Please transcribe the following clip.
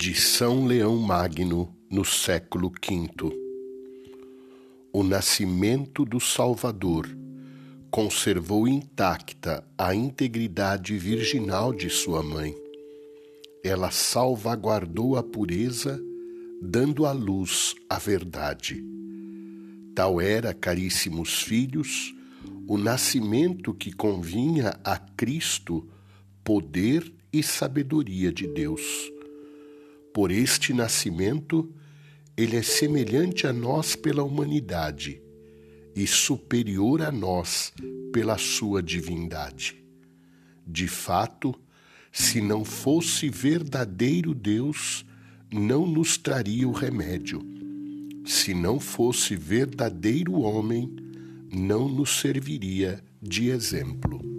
de São Leão Magno no século V. O nascimento do Salvador conservou intacta a integridade virginal de sua mãe. Ela salvaguardou a pureza, dando à luz a verdade. Tal era, caríssimos filhos, o nascimento que convinha a Cristo, poder e sabedoria de Deus por este nascimento, ele é semelhante a nós pela humanidade e superior a nós pela sua divindade. De fato, se não fosse verdadeiro Deus, não nos traria o remédio. Se não fosse verdadeiro homem, não nos serviria de exemplo.